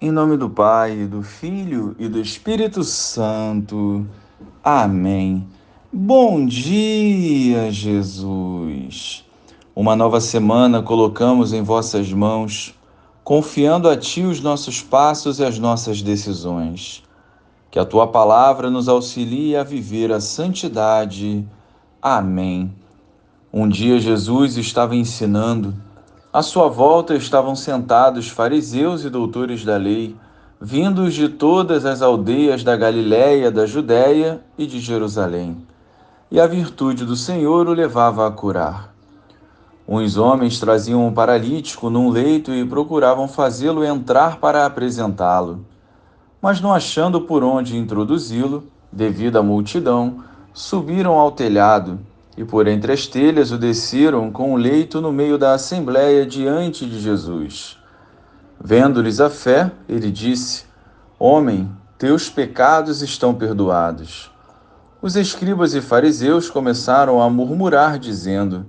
Em nome do Pai, do Filho e do Espírito Santo. Amém. Bom dia, Jesus. Uma nova semana colocamos em vossas mãos, confiando a Ti os nossos passos e as nossas decisões. Que a Tua palavra nos auxilie a viver a santidade. Amém. Um dia Jesus estava ensinando à sua volta estavam sentados fariseus e doutores da lei, vindos de todas as aldeias da Galiléia, da Judéia e de Jerusalém. E a virtude do Senhor o levava a curar. Uns homens traziam um paralítico num leito e procuravam fazê-lo entrar para apresentá-lo. Mas não achando por onde introduzi-lo, devido à multidão, subiram ao telhado e por entre as telhas o desceram com o leito no meio da assembléia diante de Jesus. Vendo-lhes a fé, ele disse: Homem, teus pecados estão perdoados. Os escribas e fariseus começaram a murmurar, dizendo: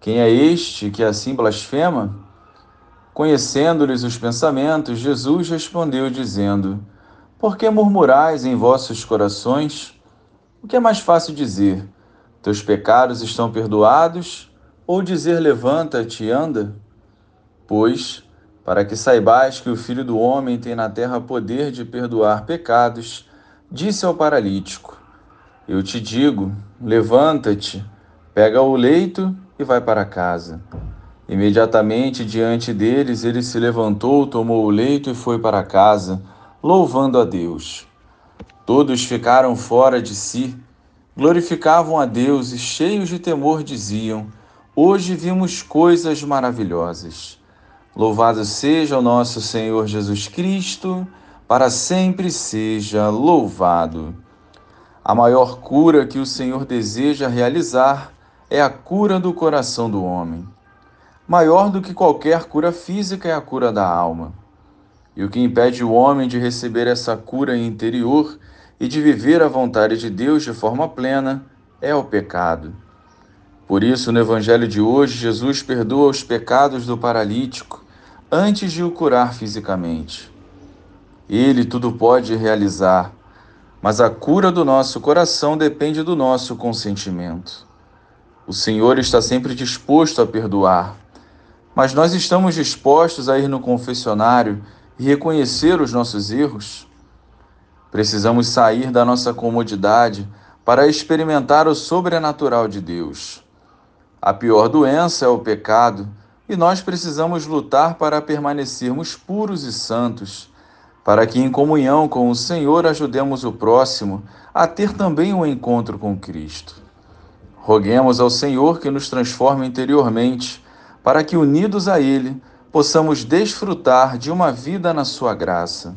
Quem é este que assim blasfema? Conhecendo-lhes os pensamentos, Jesus respondeu, dizendo: Por que murmurais em vossos corações? O que é mais fácil dizer? Teus pecados estão perdoados? Ou dizer levanta-te e anda? Pois, para que saibais que o Filho do Homem tem na terra poder de perdoar pecados, disse ao paralítico: Eu te digo, levanta-te, pega o leito e vai para casa. Imediatamente diante deles ele se levantou, tomou o leito e foi para casa, louvando a Deus. Todos ficaram fora de si glorificavam a Deus e, cheios de temor, diziam: Hoje vimos coisas maravilhosas. Louvado seja o nosso Senhor Jesus Cristo, para sempre seja louvado. A maior cura que o Senhor deseja realizar é a cura do coração do homem. Maior do que qualquer cura física é a cura da alma. E o que impede o homem de receber essa cura interior e de viver a vontade de Deus de forma plena é o pecado. Por isso, no Evangelho de hoje, Jesus perdoa os pecados do paralítico antes de o curar fisicamente. Ele tudo pode realizar, mas a cura do nosso coração depende do nosso consentimento. O Senhor está sempre disposto a perdoar, mas nós estamos dispostos a ir no confessionário e reconhecer os nossos erros? Precisamos sair da nossa comodidade para experimentar o sobrenatural de Deus. A pior doença é o pecado e nós precisamos lutar para permanecermos puros e santos, para que, em comunhão com o Senhor, ajudemos o próximo a ter também um encontro com Cristo. Roguemos ao Senhor que nos transforme interiormente, para que, unidos a Ele, possamos desfrutar de uma vida na Sua graça.